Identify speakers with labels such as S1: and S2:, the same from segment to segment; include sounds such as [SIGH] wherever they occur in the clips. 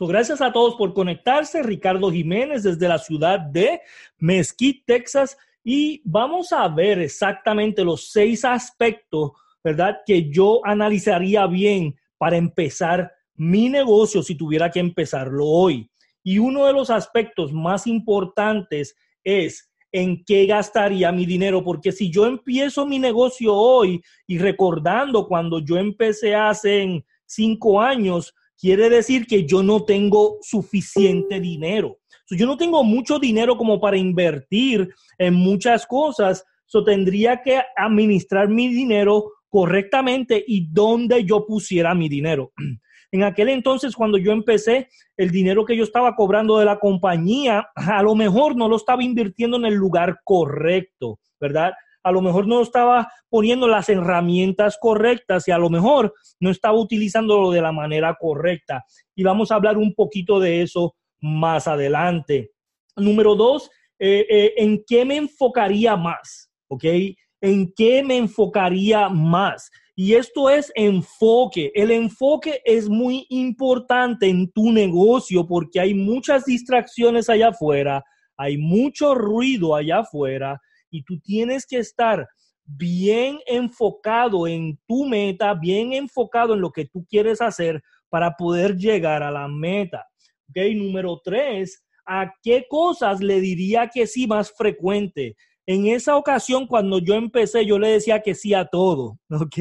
S1: gracias a todos por conectarse. Ricardo Jiménez desde la ciudad de Mesquite, Texas. Y vamos a ver exactamente los seis aspectos, ¿verdad? Que yo analizaría bien para empezar mi negocio si tuviera que empezarlo hoy. Y uno de los aspectos más importantes es en qué gastaría mi dinero, porque si yo empiezo mi negocio hoy y recordando cuando yo empecé hace cinco años, quiere decir que yo no tengo suficiente dinero. yo no tengo mucho dinero como para invertir en muchas cosas, so tendría que administrar mi dinero correctamente y dónde yo pusiera mi dinero. [CLEARS THROAT] En aquel entonces, cuando yo empecé, el dinero que yo estaba cobrando de la compañía, a lo mejor no lo estaba invirtiendo en el lugar correcto, ¿verdad? A lo mejor no estaba poniendo las herramientas correctas y a lo mejor no estaba utilizándolo de la manera correcta. Y vamos a hablar un poquito de eso más adelante. Número dos, eh, eh, ¿en qué me enfocaría más? ¿Ok? ¿En qué me enfocaría más? Y esto es enfoque. El enfoque es muy importante en tu negocio porque hay muchas distracciones allá afuera, hay mucho ruido allá afuera y tú tienes que estar bien enfocado en tu meta, bien enfocado en lo que tú quieres hacer para poder llegar a la meta. Ok, número tres, ¿a qué cosas le diría que sí más frecuente? En esa ocasión, cuando yo empecé, yo le decía que sí a todo, [LAUGHS] ¿ok?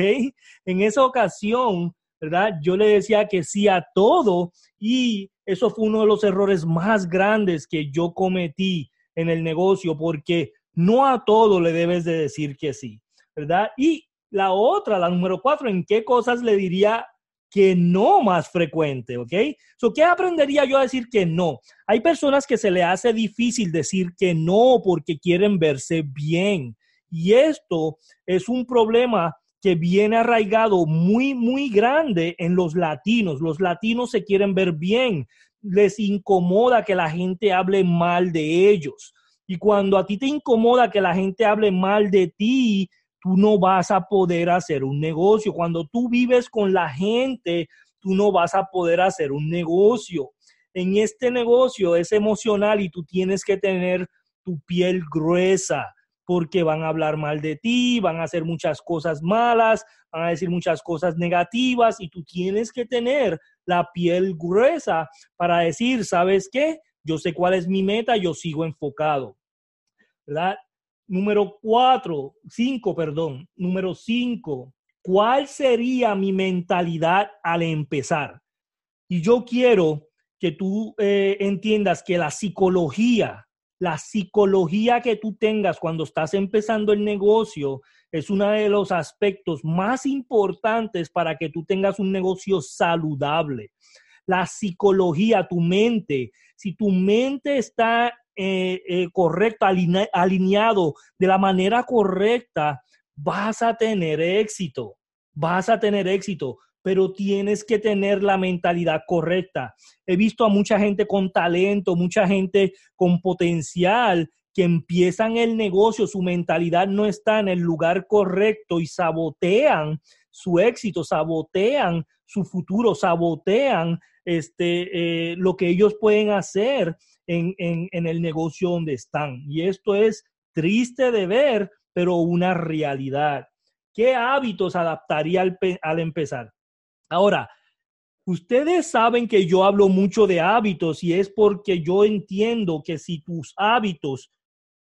S1: En esa ocasión, ¿verdad? Yo le decía que sí a todo y eso fue uno de los errores más grandes que yo cometí en el negocio porque no a todo le debes de decir que sí, ¿verdad? Y la otra, la número cuatro, ¿en qué cosas le diría que no más frecuente, ¿ok? So, ¿Qué aprendería yo a decir que no? Hay personas que se le hace difícil decir que no porque quieren verse bien. Y esto es un problema que viene arraigado muy, muy grande en los latinos. Los latinos se quieren ver bien. Les incomoda que la gente hable mal de ellos. Y cuando a ti te incomoda que la gente hable mal de ti, tú no vas a poder hacer un negocio. Cuando tú vives con la gente, tú no vas a poder hacer un negocio. En este negocio es emocional y tú tienes que tener tu piel gruesa porque van a hablar mal de ti, van a hacer muchas cosas malas, van a decir muchas cosas negativas y tú tienes que tener la piel gruesa para decir, ¿sabes qué? Yo sé cuál es mi meta, yo sigo enfocado. Número cuatro, cinco, perdón. Número cinco, ¿cuál sería mi mentalidad al empezar? Y yo quiero que tú eh, entiendas que la psicología, la psicología que tú tengas cuando estás empezando el negocio es uno de los aspectos más importantes para que tú tengas un negocio saludable. La psicología, tu mente, si tu mente está eh, eh, correcto, alineado de la manera correcta, vas a tener éxito, vas a tener éxito, pero tienes que tener la mentalidad correcta. He visto a mucha gente con talento, mucha gente con potencial que empiezan el negocio, su mentalidad no está en el lugar correcto y sabotean su éxito, sabotean su futuro, sabotean este, eh, lo que ellos pueden hacer en, el negocio donde están. Y esto es triste de ver, pero una realidad. ¿Qué hábitos adaptaría al, al empezar? Ahora, ustedes saben que yo hablo mucho de hábitos y es porque yo entiendo que si tus hábitos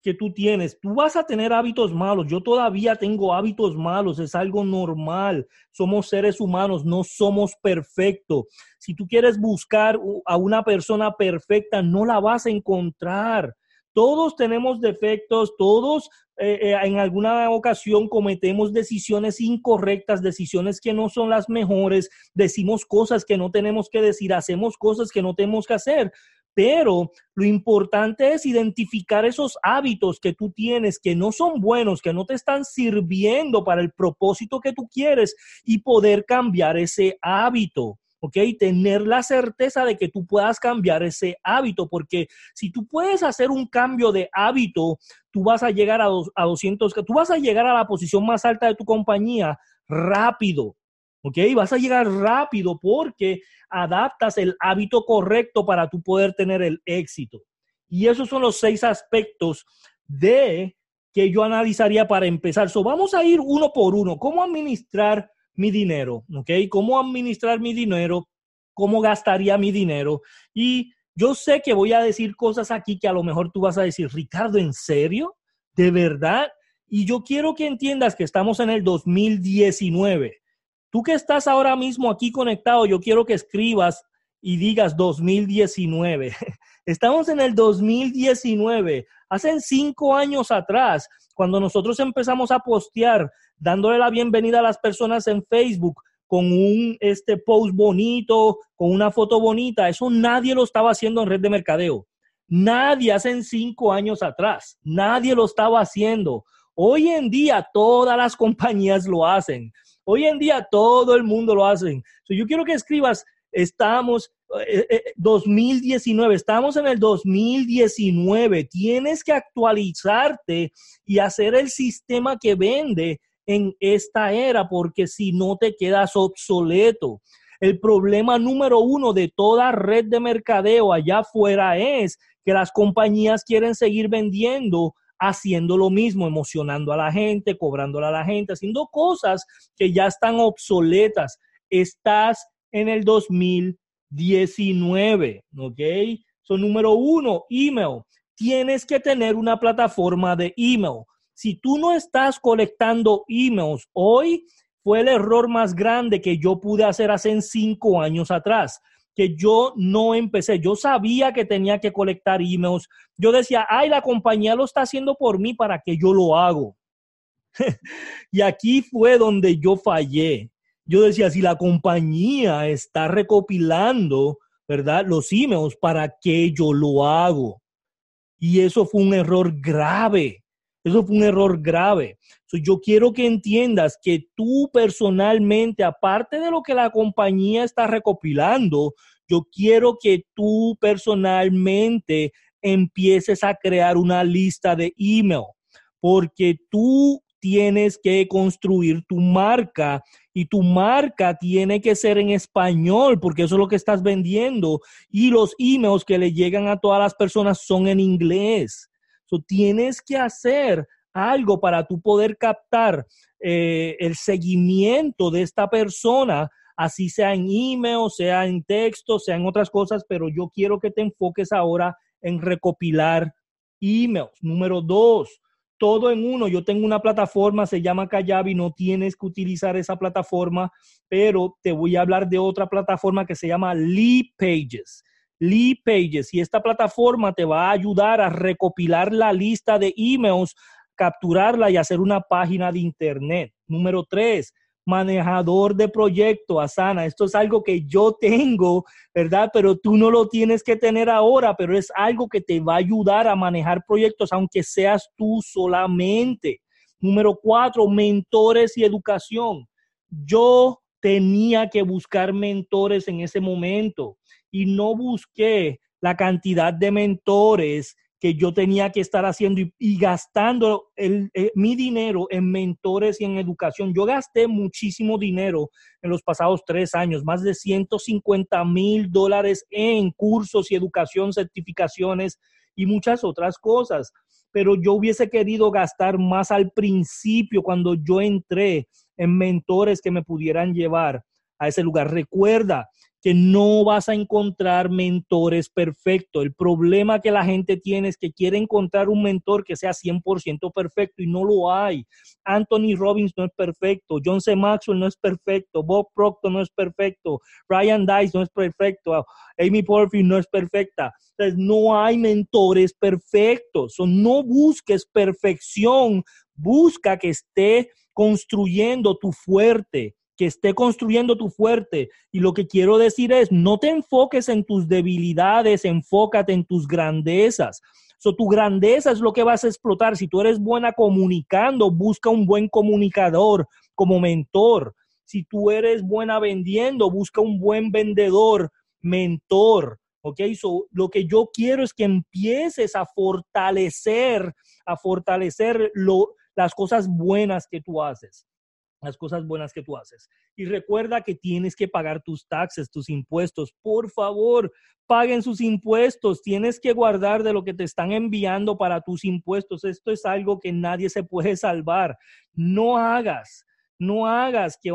S1: que tú tienes. Tú vas a tener hábitos malos. Yo todavía tengo hábitos malos. Es algo normal. Somos seres humanos. No somos perfectos. Si tú quieres buscar a una persona perfecta, no la vas a encontrar. Todos tenemos defectos, todos eh, eh, en alguna ocasión cometemos decisiones incorrectas, decisiones que no son las mejores, decimos cosas que no tenemos que decir, hacemos cosas que no tenemos que hacer. Pero lo importante es identificar esos hábitos que tú tienes que no son buenos, que no te están sirviendo para el propósito que tú quieres y poder cambiar ese hábito. ¿ok? Tener la certeza de que tú puedas cambiar ese hábito, porque si tú puedes hacer un cambio de hábito, tú vas a llegar a, a 200, tú vas a llegar a la posición más alta de tu compañía rápido, ¿ok? Vas a llegar rápido porque adaptas el hábito correcto para tú poder tener el éxito. Y esos son los seis aspectos de que yo analizaría para empezar. So, vamos a ir uno por uno. ¿Cómo administrar mi dinero? ¿Ok? ¿Cómo administrar mi dinero? ¿Cómo gastaría mi dinero? Y yo sé que voy a decir cosas aquí que a lo mejor tú vas a decir, Ricardo, ¿en serio? ¿De verdad? Y yo quiero que entiendas que estamos en el 2019. Tú que estás ahora mismo aquí conectado, yo quiero que escribas y digas 2019. [LAUGHS] Estamos en el 2019. Hace cinco años atrás, cuando nosotros empezamos a postear, dándole la bienvenida a las personas en Facebook con un este post bonito, con una foto bonita, eso nadie lo estaba haciendo en red de mercadeo. Nadie hace cinco años atrás, nadie lo estaba haciendo. Hoy en día todas las [LAUGHS] compañías lo hacen. Hoy en día todo el mundo lo hace. yo quiero que escribas, estamos, 2019, eh, eh, estamos en el 2019. Tienes que actualizarte y hacer el sistema que vende en esta era, porque si no te quedas obsoleto. El problema número uno de toda red de mercadeo allá afuera es que las compañías quieren seguir vendiendo haciendo lo mismo, emocionando a la gente, cobrándole a la gente, haciendo cosas que ya están obsoletas. Estás en el 2019, ¿ok? Son número uno, email. Tienes que tener una plataforma de email. Si tú no estás colectando emails hoy, fue el error más grande que yo pude hacer hace cinco años atrás que yo no empecé. Yo sabía que tenía que colectar emails. Yo decía, ay, la compañía lo está haciendo por mí para que yo lo hago. [LAUGHS] y aquí fue donde yo fallé. Yo decía, si la compañía está recopilando, ¿verdad? Los emails, ¿para que yo lo hago? Y eso fue un error grave. Eso fue un error grave. yo quiero que entiendas que tú personalmente, aparte de lo que la compañía está recopilando, yo quiero que tú personalmente empieces a crear una lista de email, porque tú tienes que construir tu marca y tu marca tiene que ser en español porque eso es lo que estás vendiendo y los emails que le llegan a todas las personas son en inglés tienes que hacer algo para tú poder captar eh, el seguimiento de esta persona, así sea en email, sea en texto, sea en otras cosas, pero yo quiero que te enfoques ahora en recopilar emails. Número dos, todo en uno. Yo tengo una plataforma, se llama Kayabi, no tienes que utilizar esa plataforma, pero te voy a hablar de otra plataforma que se llama Lead Pages. Lead Pages y esta plataforma te va a ayudar a recopilar la lista de emails, capturarla y hacer una página de internet. Número tres, manejador de proyecto, Asana. Esto es algo que yo tengo, ¿verdad? Pero tú no lo tienes que tener ahora, pero es algo que te va a ayudar a manejar proyectos, aunque seas tú solamente. Número cuatro, mentores y educación. Yo tenía que buscar mentores en ese momento y no busqué la cantidad de mentores que yo tenía que estar haciendo y, gastando el, eh, mi dinero en mentores y en educación. Yo gasté muchísimo dinero en los pasados tres años, más de 150 mil dólares en cursos y educación, certificaciones y muchas otras cosas. Pero yo hubiese querido gastar más al principio cuando yo entré en mentores que me pudieran llevar a ese lugar. Recuerda, que no vas a encontrar mentores perfectos. El problema que la gente tiene es que quiere encontrar un mentor que sea 100% perfecto y no lo hay. Anthony Robbins no es perfecto, John C. Maxwell no es perfecto, Bob Proctor no es perfecto, Ryan Dice no es perfecto, Amy Porfy no es perfecta. Entonces, no hay mentores perfectos. no busques perfección, busca que esté construyendo tu fuerte que esté construyendo tu fuerte. Y lo que quiero decir es, no te enfoques en tus debilidades, enfócate en tus grandezas. So, tu grandeza es lo que vas a explotar. Si tú eres buena comunicando, busca un buen comunicador como mentor. Si tú eres buena vendiendo, busca un buen vendedor, mentor. ¿Ok? So, lo que yo quiero es que empieces a fortalecer, a fortalecer lo, las cosas buenas que tú haces. Las cosas buenas que tú haces. Y recuerda que tienes que pagar tus taxes, tus impuestos. Por favor, paguen sus impuestos. Tienes que guardar de lo que te están enviando para tus impuestos. Esto es algo que nadie se puede salvar. No hagas, no hagas que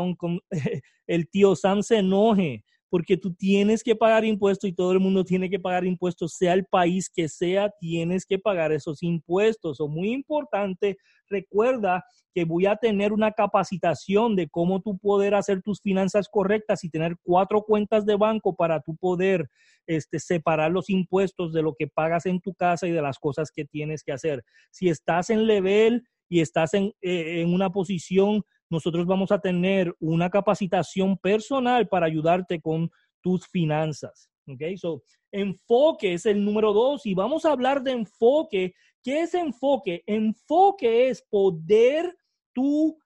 S1: [LAUGHS] el tío Sam se enoje porque tú tienes que pagar impuestos y todo el mundo tiene que pagar impuestos, sea el país que sea, tienes que pagar esos impuestos. O muy importante, recuerda que voy a tener una capacitación de cómo tú poder hacer tus finanzas correctas y tener cuatro cuentas de banco para tú poder este, separar los impuestos de lo que pagas en tu casa y de las cosas que tienes que hacer. Si estás en level y estás en, eh, en una posición nosotros vamos a tener una capacitación personal para ayudarte con tus finanzas. ¿Ok? So, enfoque es el número dos y vamos a hablar de enfoque. ¿Qué es enfoque? Enfoque es poder tú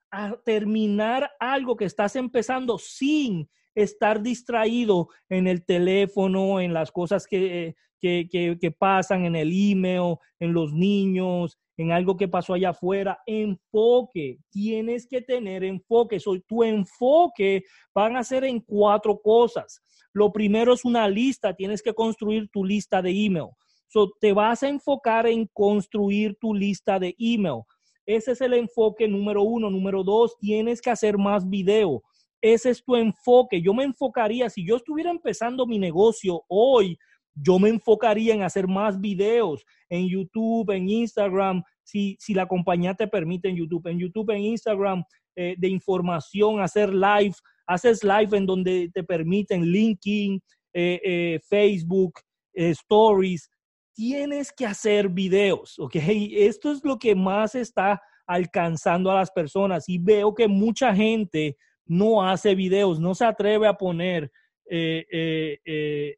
S1: terminar algo que estás empezando sin estar distraído en el teléfono, en las cosas que, que, que, pasan, en el email, en los niños, en algo que pasó allá afuera. Enfoque, tienes que tener enfoque. Soy tu enfoque van a ser en cuatro cosas. Lo primero es una lista, tienes que construir tu lista de email. So, te vas a enfocar en construir tu lista de email. Ese es el enfoque número uno. Número dos, tienes que hacer más video. Ese es tu enfoque. Yo me enfocaría, si yo estuviera empezando mi negocio hoy, yo me enfocaría en hacer más videos en YouTube, en Instagram, si, si la compañía te permite en YouTube, en YouTube, en Instagram, eh, de información, hacer live, haces live en donde te permiten LinkedIn, eh, eh, Facebook, Stories. Tienes que hacer videos, ¿ok? Esto es lo que más está alcanzando a las personas y veo que mucha gente no hace videos, no se atreve a poner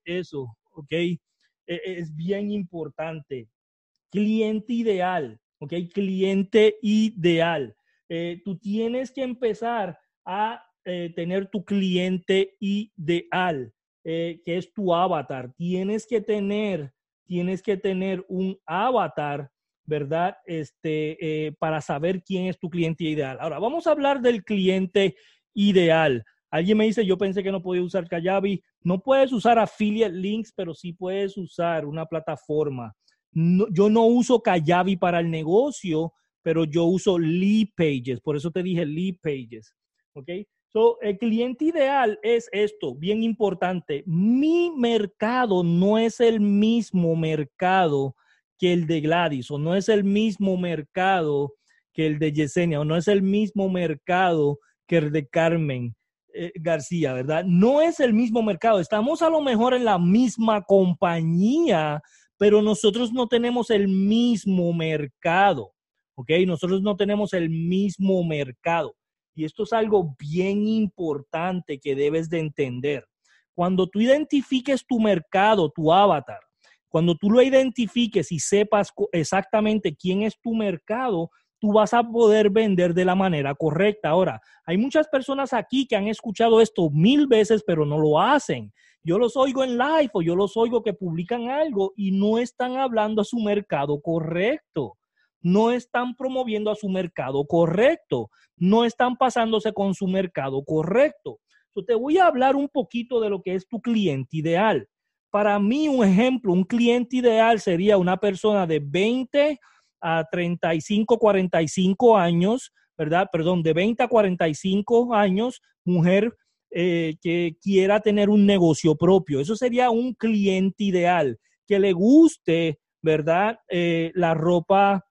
S1: eso. ¿ok? Es bien importante. Cliente ideal, ¿ok? Cliente ideal. Eh, tú tienes que empezar a eh, tener tu cliente ideal, eh, que es tu avatar. Tienes que tener, tienes que tener un avatar, ¿verdad? Este, para saber quién es tu cliente ideal. Ahora, vamos a hablar del cliente ideal. Alguien me dice, yo pensé que no podía usar Kajabi. No puedes usar affiliate links, pero sí puedes usar una plataforma. yo no uso Kajabi para el negocio, pero yo uso lead pages. Por eso te dije lead pages. ¿Ok? So, el cliente ideal es esto, bien importante. Mi mercado no es el mismo mercado que el de Gladys, o no es el mismo mercado que el de Yesenia, o no es el mismo mercado que de Carmen. Eh, García, ¿verdad? No es el mismo mercado. Estamos a lo mejor en la misma compañía, pero nosotros no tenemos el mismo mercado, ¿ok? Nosotros no tenemos el mismo mercado. Y esto es algo bien importante que debes de entender. Cuando tú identifiques tu mercado, tu avatar, cuando tú lo identifiques y sepas exactamente quién es tu mercado, tú vas a poder vender de la manera correcta. Ahora, hay muchas personas aquí que han escuchado esto mil veces, pero no lo hacen. Yo los oigo en live o yo los oigo que publican algo y no están hablando a su mercado correcto. No están promoviendo a su mercado correcto. No están pasándose con su mercado correcto. Yo te voy a hablar un poquito de lo que es tu cliente ideal. Para mí, un ejemplo, un cliente ideal sería una persona de 20 a 35, 45 años, ¿verdad? Perdón, de 20 a 45 años, mujer eh, que quiera tener un negocio propio. Eso sería un cliente ideal, que le guste, ¿verdad? Eh, la ropa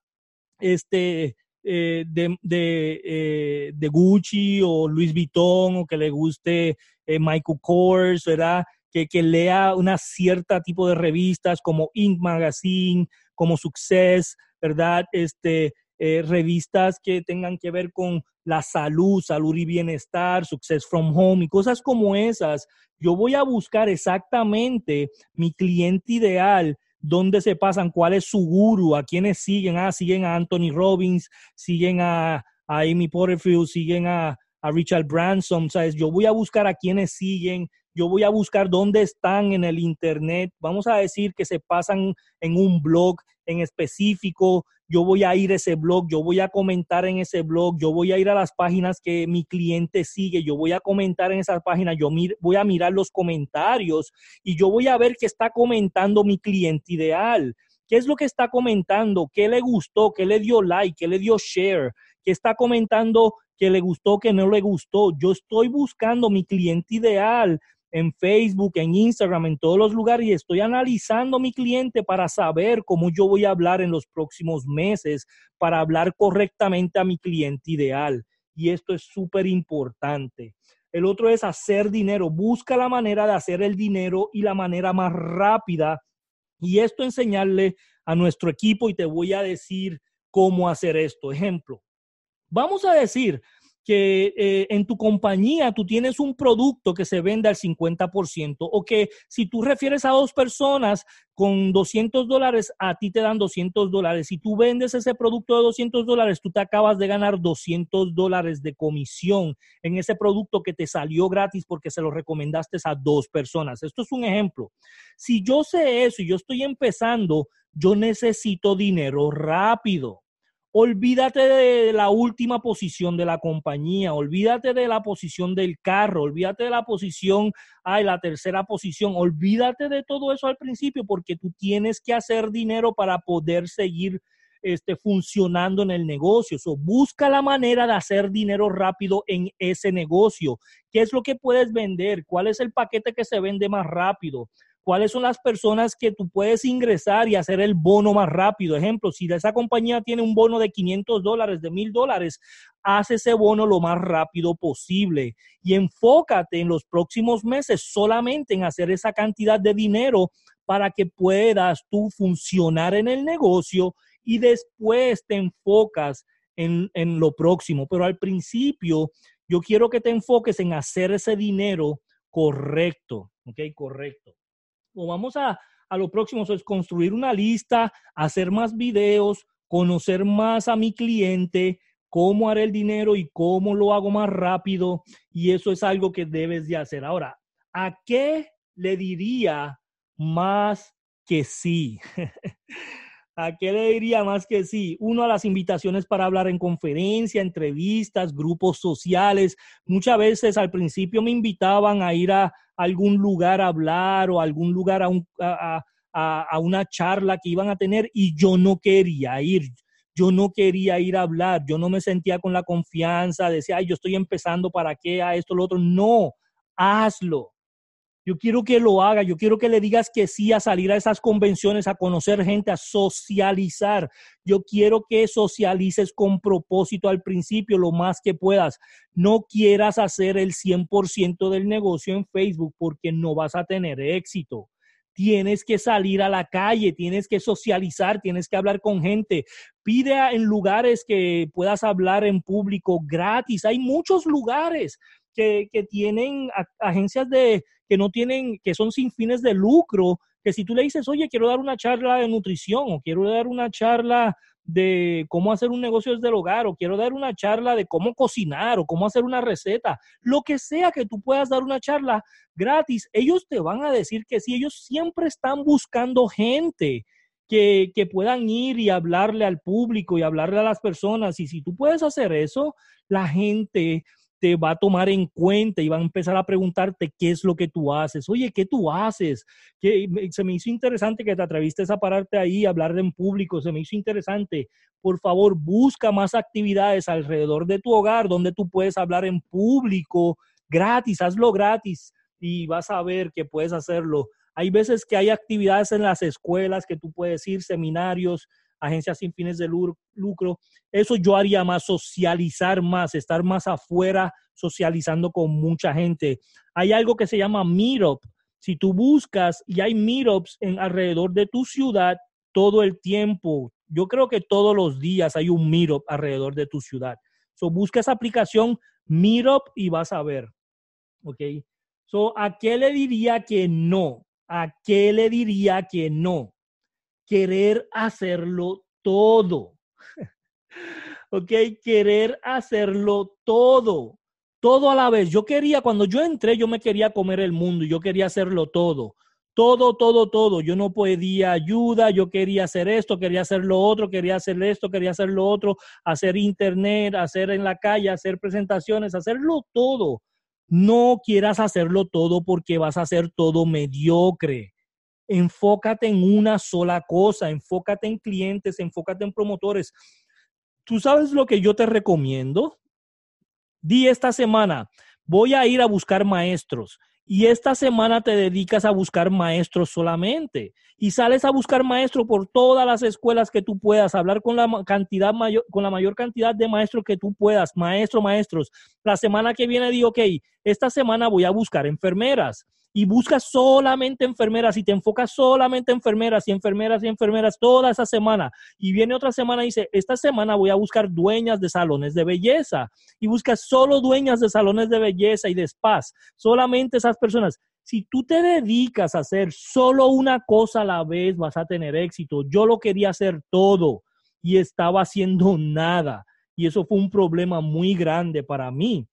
S1: este, eh, de, de, Gucci o Louis Vuitton o que le guste Michael Kors, ¿verdad? Que, que lea una cierta tipo de revistas como Ink Magazine, como Success, ¿verdad? Este, eh, revistas que tengan que ver con la salud, salud y bienestar, Success from Home y cosas como esas. Yo voy a buscar exactamente mi cliente ideal, dónde se pasan, cuál es su guru, a quiénes siguen. Ah, siguen a Anthony Robbins, siguen a, Amy Porterfield, siguen a, a Richard Branson. ¿sabes? Yo voy a buscar a quiénes siguen, yo voy a buscar dónde están en el Internet. Vamos a decir que se pasan en un blog en específico, yo voy a ir a ese blog, yo voy a comentar en ese blog, yo voy a ir a las páginas que mi cliente sigue, yo voy a comentar en esas páginas, yo voy a mirar los comentarios y yo voy a ver qué está comentando mi cliente ideal. ¿Qué es lo que está comentando? ¿Qué le gustó? ¿Qué le dio like? ¿Qué le dio share? ¿Qué está comentando que le gustó, que no le gustó? Yo estoy buscando mi cliente ideal en Facebook, en Instagram, en todos los lugares y estoy analizando mi cliente para saber cómo yo voy a hablar en los próximos meses, para hablar correctamente a mi cliente ideal. Y esto es súper importante. El otro es hacer dinero. Busca la manera de hacer el dinero y la manera más rápida. Y esto enseñarle a nuestro equipo y te voy a decir cómo hacer esto. Ejemplo, vamos a decir que eh, en tu compañía tú tienes un producto que se vende al 50% o que si tú refieres a dos personas con 200 dólares, a ti te dan 200 dólares. Si tú vendes ese producto de 200 dólares, tú te acabas de ganar 200 dólares de comisión en ese producto que te salió gratis porque se lo recomendaste a dos personas. Esto es un ejemplo. Si yo sé eso y yo estoy empezando, yo necesito dinero rápido. Olvídate de la última posición de la compañía, olvídate de la posición del carro, olvídate de la posición, ay, la tercera posición, olvídate de todo eso al principio porque tú tienes que hacer dinero para poder seguir este, funcionando en el negocio. So, busca la manera de hacer dinero rápido en ese negocio. ¿Qué es lo que puedes vender? ¿Cuál es el paquete que se vende más rápido? Cuáles son las personas que tú puedes ingresar y hacer el bono más rápido. Ejemplo, si esa compañía tiene un bono de 500 dólares, de 1000 dólares, haz ese bono lo más rápido posible y enfócate en los próximos meses solamente en hacer esa cantidad de dinero para que puedas tú funcionar en el negocio y después te enfocas en, en lo próximo. Pero al principio, yo quiero que te enfoques en hacer ese dinero correcto, ¿ok? Correcto o vamos a, a lo próximo, es construir una lista, hacer más videos, conocer más a mi cliente, cómo haré el dinero y cómo lo hago más rápido. Y eso es algo que debes de hacer. Ahora, ¿a qué le diría más que sí? [LAUGHS] ¿A qué le diría más que sí? Uno a las invitaciones para hablar en conferencia, entrevistas, grupos sociales. Muchas veces al principio me invitaban a ir a, algún lugar a hablar o algún lugar a, un, a, a, una charla que iban a tener y yo no quería ir. Yo no quería ir a hablar, yo no me sentía con la confianza, decía, yo estoy empezando, ¿para qué? A esto, lo otro. No, hazlo. Yo quiero que lo haga, yo quiero que le digas que sí a salir a esas convenciones, a conocer gente, a socializar. Yo quiero que socialices con propósito al principio lo más que puedas. No quieras hacer el 100% del negocio en Facebook porque no vas a tener éxito. Tienes que salir a la calle, tienes que socializar, tienes que hablar con gente. Pide en lugares que puedas hablar en público gratis. Hay muchos lugares que, que tienen agencias de, que no tienen, que son sin fines de lucro, que si tú le dices, oye, quiero dar una charla de nutrición o quiero dar una charla de cómo hacer un negocio desde el hogar o quiero dar una charla de cómo cocinar o cómo hacer una receta, lo que sea que tú puedas dar una charla gratis, ellos te van a decir que sí, ellos siempre están buscando gente. Que, que puedan ir y hablarle al público y hablarle a las personas. Y si tú puedes hacer eso, la gente te va a tomar en cuenta y va a empezar a preguntarte qué es lo que tú haces. Oye, ¿qué tú haces? Que se me hizo interesante que te atreviste a pararte ahí, a hablar en público, se me hizo interesante. Por favor, busca más actividades alrededor de tu hogar donde tú puedes hablar en público gratis, hazlo gratis y vas a ver que puedes hacerlo. Hay veces que hay actividades en las escuelas que tú puedes ir, seminarios, agencias sin fines de lucro. Eso yo haría más, socializar más, estar más afuera socializando con mucha gente. Hay algo que se llama Meetup. Si tú buscas y hay meetups en alrededor de tu ciudad todo el tiempo, yo creo que todos los días hay un meetup alrededor de tu ciudad. So busca esa aplicación Meetup y vas a ver. ¿Ok? So, ¿a qué le diría que no? ¿A qué le diría que no? Querer hacerlo todo. ¿Ok? Querer hacerlo todo. Todo a la vez. Yo quería, cuando yo entré, yo me quería comer el mundo, yo quería hacerlo todo. todo, todo, todo. Yo no podía ayuda, yo quería hacer esto, quería hacer lo otro, quería hacer esto, quería hacer lo otro, hacer internet, hacer en la calle, hacer presentaciones, hacerlo todo. No quieras hacerlo todo porque vas a hacer todo mediocre. Enfócate en una sola cosa, enfócate en clientes, enfócate en promotores. ¿Tú sabes lo que yo te recomiendo? Di esta semana, voy a ir a buscar maestros y esta semana te dedicas a buscar maestros solamente y sales a buscar maestros por todas las escuelas que tú puedas, hablar con la cantidad mayor, con la mayor cantidad de maestros que tú puedas, maestros, maestros. La semana que viene digo, ok, esta semana voy a buscar enfermeras y buscas solamente enfermeras y te enfocas solamente en enfermeras y enfermeras y enfermeras toda esa semana. Y viene otra semana y dice, esta semana voy a buscar dueñas de salones de belleza y buscas solo dueñas de salones de belleza y de spas, solamente esas personas. Si tú te dedicas a hacer solo una cosa a la vez, vas a tener éxito. Yo lo quería hacer todo y estaba haciendo nada. Y eso fue un problema muy grande para mí.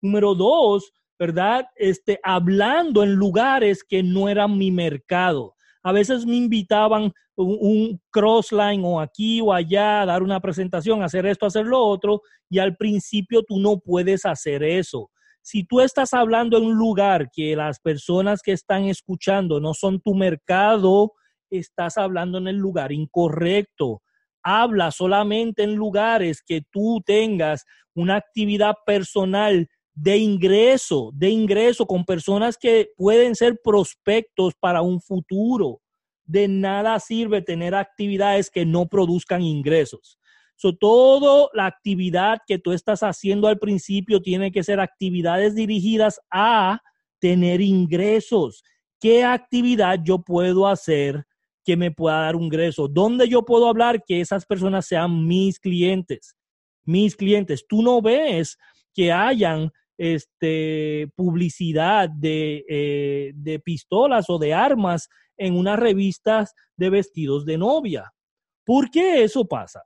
S1: Número dos, ¿verdad? Este, hablando en lugares que no eran mi mercado. A veces me invitaban un, crossline o aquí o allá a dar una presentación, hacer esto, hacer lo otro, y al principio tú no puedes hacer eso. Si tú estás hablando en un lugar que las personas que están escuchando no son tu mercado, estás hablando en el lugar incorrecto. Habla solamente en lugares que tú tengas una actividad personal de ingreso, de ingreso con personas que pueden ser prospectos para un futuro. De nada sirve tener actividades que no produzcan ingresos. So, toda la actividad que tú estás haciendo al principio tiene que ser actividades dirigidas a tener ingresos. ¿Qué actividad yo puedo hacer que me pueda dar un ingreso? ¿Dónde yo puedo hablar que esas personas sean mis clientes? Mis clientes. Tú no ves que hayan este, publicidad de, eh, de pistolas o de armas en unas revistas de vestidos de novia. ¿Por qué eso pasa?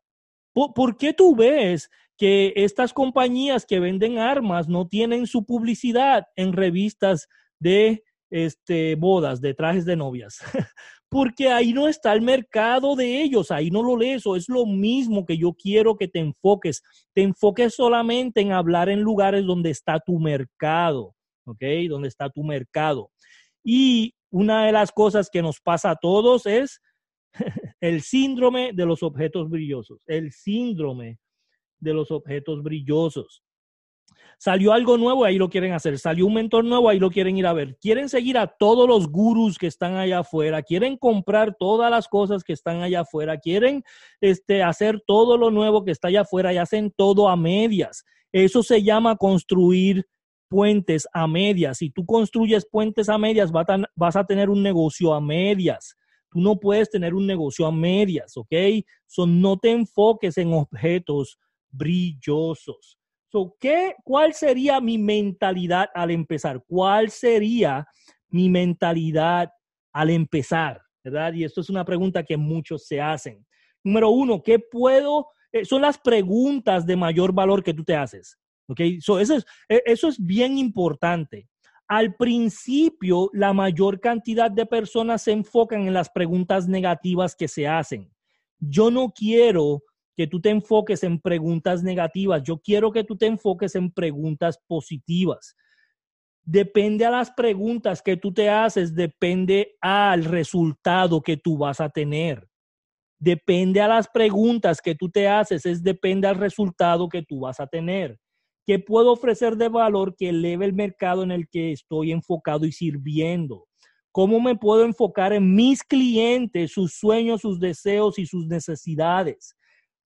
S1: ¿Por, qué tú ves que estas compañías que venden armas no tienen su publicidad en revistas de este, bodas, de trajes de novias? [LAUGHS] porque ahí no está el mercado de ellos, ahí no lo lees, o es lo mismo que yo quiero que te enfoques, te enfoques solamente en hablar en lugares donde está tu mercado, ¿ok? Donde está tu mercado. Y una de las cosas que nos pasa a todos es [LAUGHS] el síndrome de los objetos brillosos, el síndrome de los objetos brillosos. Salió algo nuevo, ahí lo quieren hacer. Salió un mentor nuevo, ahí lo quieren ir a ver. Quieren seguir a todos los gurús que están allá afuera. Quieren comprar todas las cosas que están allá afuera. Quieren este, hacer todo lo nuevo que está allá afuera y hacen todo a medias. Eso se llama construir puentes a medias. Si tú construyes puentes a medias, vas a tener un negocio a medias. Tú no puedes tener un negocio a medias, ¿ok? So, no te enfoques en objetos brillosos. So, ¿qué, ¿Cuál sería mi mentalidad al empezar? ¿Cuál sería mi mentalidad al empezar? ¿Verdad? Y esto es una pregunta que muchos se hacen. Número uno, ¿qué puedo? Eh, son las preguntas de mayor valor que tú te haces. ¿Ok? So, eso, es, e, eso es bien importante. Al principio, la mayor cantidad de personas se enfocan en las preguntas negativas que se hacen. Yo no quiero que tú te enfoques en preguntas negativas. Yo quiero que tú te enfoques en preguntas positivas. Depende a las preguntas que tú te haces, depende al resultado que tú vas a tener. Depende a las preguntas que tú te haces, es depende al resultado que tú vas a tener. ¿Qué puedo ofrecer de valor que eleve el mercado en el que estoy enfocado y sirviendo? ¿Cómo me puedo enfocar en mis clientes, sus sueños, sus deseos y sus necesidades?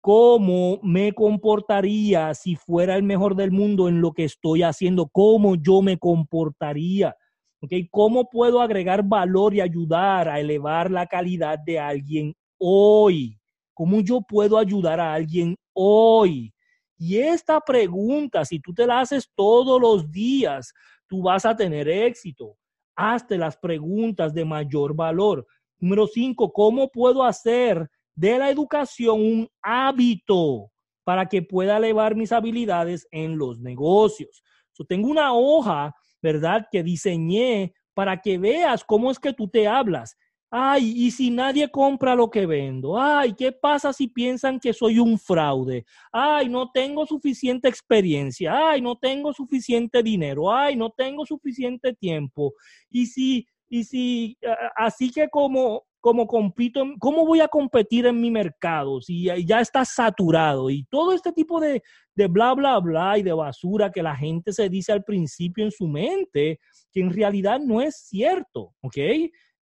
S1: Cómo me comportaría si fuera el mejor del mundo en lo que estoy haciendo, cómo yo me comportaría. ¿okay? ¿Cómo puedo agregar valor y ayudar a elevar la calidad de alguien hoy? ¿Cómo yo puedo ayudar a alguien hoy? Y esta pregunta, si tú te la haces todos los días, tú vas a tener éxito. Hazte las preguntas de mayor valor. Número cinco, ¿cómo puedo hacer de la educación un hábito para que pueda elevar mis habilidades en los negocios. tengo una hoja, ¿verdad?, que diseñé para que veas cómo es que tú te hablas. Ay, y si nadie compra lo que vendo. Ay, ¿qué pasa si piensan que soy un fraude? Ay, no tengo suficiente experiencia. Ay, no tengo suficiente dinero. Ay, no tengo suficiente tiempo. Y si, y si, así que como, como compito, ¿cómo voy a competir en mi mercado si ya está saturado? Y todo este tipo de, de bla, bla, bla y de basura que la gente se dice al principio en su mente, que en realidad no es cierto, ¿ok?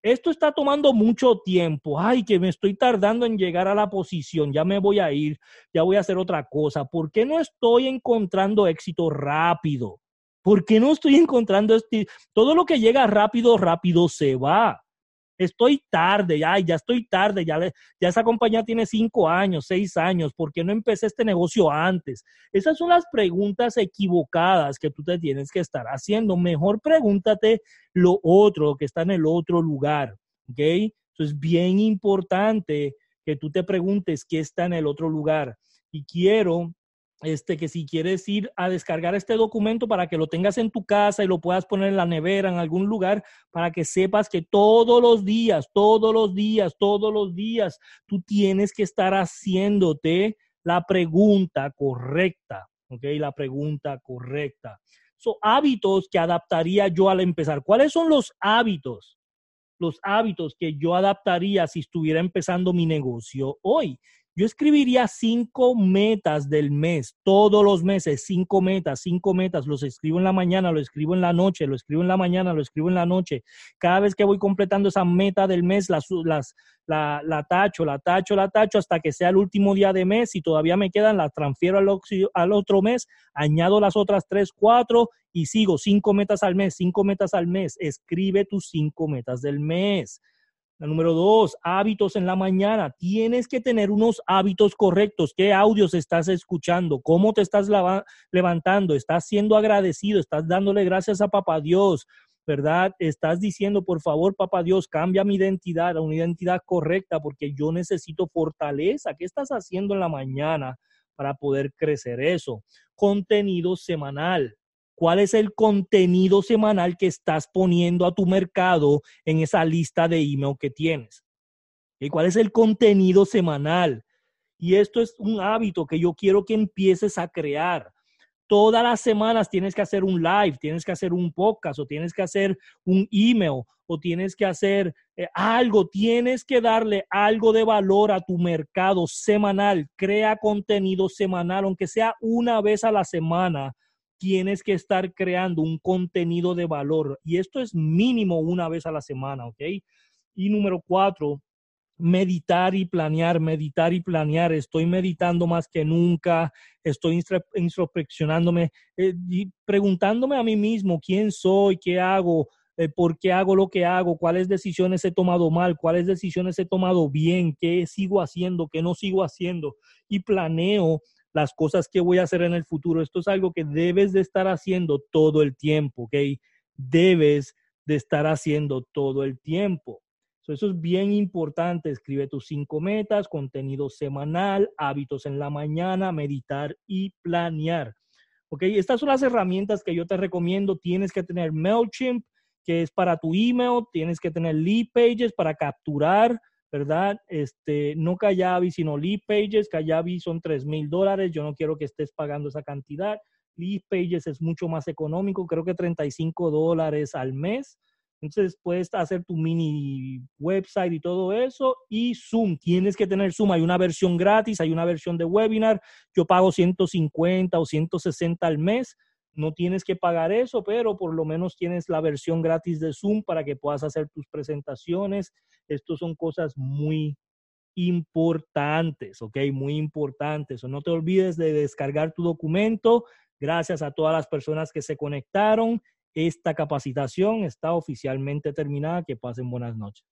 S1: esto está tomando mucho tiempo, ay, que me estoy tardando en llegar a la posición, ya me voy a ir, ya voy a hacer otra cosa, ¿por qué no estoy encontrando éxito rápido? ¿Por qué no estoy [LAUGHS] encontrando este? Todo lo que llega rápido, rápido se va estoy tarde, ya, ya estoy tarde, ya, ya esa compañía tiene cinco años, seis años, ¿por qué no empecé este negocio antes? Esas son las preguntas equivocadas que tú te tienes que estar haciendo. Mejor pregúntate lo otro que está en el otro lugar, ¿ok? Entonces, bien importante que tú te preguntes qué está en el otro lugar. Y quiero este, que si quieres ir a descargar este documento para que lo tengas en tu casa y lo puedas poner en la nevera, en algún lugar, para que sepas que todos los días, todos los días, todos los días, tú tienes que estar haciéndote la pregunta correcta, ¿ok? La pregunta correcta. Son hábitos que adaptaría yo al empezar. ¿Cuáles son los hábitos? Los hábitos que yo adaptaría si estuviera empezando mi negocio hoy. Yo escribiría cinco metas del mes, todos los meses, cinco metas, cinco metas. Los escribo en la mañana, lo escribo en la noche, lo escribo en la mañana, lo escribo en la noche. Cada vez que voy completando esa meta del mes, las, las, la, tacho, la tacho, la tacho hasta que sea el último día de mes y todavía me quedan, la transfiero al otro mes, añado las otras tres, cuatro y sigo cinco metas al mes, cinco metas al mes. Escribe tus cinco metas del mes. La número dos, hábitos en la mañana. Tienes que tener unos hábitos correctos. ¿Qué audios estás escuchando? ¿Cómo te estás levantando? ¿Estás siendo agradecido? ¿Estás dándole gracias a Papá Dios? ¿Verdad? Estás diciendo, por favor, Papá Dios, cambia mi identidad a una identidad correcta porque yo necesito fortaleza. ¿Qué estás haciendo en la mañana para poder crecer eso? Contenido semanal cuál es el contenido semanal que estás poniendo a tu mercado en esa lista de email que tienes. ¿Y cuál es el contenido semanal? Y esto es un hábito que yo quiero que empieces a crear. Todas las semanas tienes que hacer un live, tienes que hacer un podcast o tienes que hacer un email o tienes que hacer eh, algo, tienes que darle algo de valor a tu mercado semanal. Crea contenido semanal, aunque sea una vez a la semana tienes que estar creando un contenido de valor y esto es mínimo una vez a la semana, ¿ok? Y número cuatro, meditar y planear, meditar y planear. Estoy meditando más que nunca, estoy introspeccionándome eh, y preguntándome a mí mismo quién soy, qué hago, eh, por qué hago lo que hago, cuáles decisiones he tomado mal, cuáles decisiones he tomado bien, qué sigo haciendo, qué no sigo haciendo y planeo las cosas que voy a hacer en el futuro. Esto es algo que debes de estar haciendo todo el tiempo, ¿ok? Debes de estar haciendo todo el tiempo. eso es bien importante. Escribe tus cinco metas, contenido semanal, hábitos en la mañana, meditar y planear. ¿Ok? Estas son las herramientas que yo te recomiendo. Tienes que tener MailChimp, que es para tu email. Tienes que tener Lead Pages para capturar ¿verdad? Este, no Kayabi, sino Lead Pages. Kayabi son 3 mil dólares. Yo no quiero que estés pagando esa cantidad. Lead Pages es mucho más económico, creo que 35 dólares al mes. Entonces puedes hacer tu mini website y todo eso. Y Zoom, tienes que tener Zoom. Hay una versión gratis, hay una versión de webinar. Yo pago 150 o 160 al mes no tienes que pagar eso, pero por lo menos tienes la versión gratis de Zoom para que puedas hacer tus presentaciones. Estos son cosas muy importantes, ¿ok? Muy importantes. no te olvides de descargar tu documento. Gracias a todas las personas que se conectaron. Esta capacitación está oficialmente terminada. Que pasen buenas noches.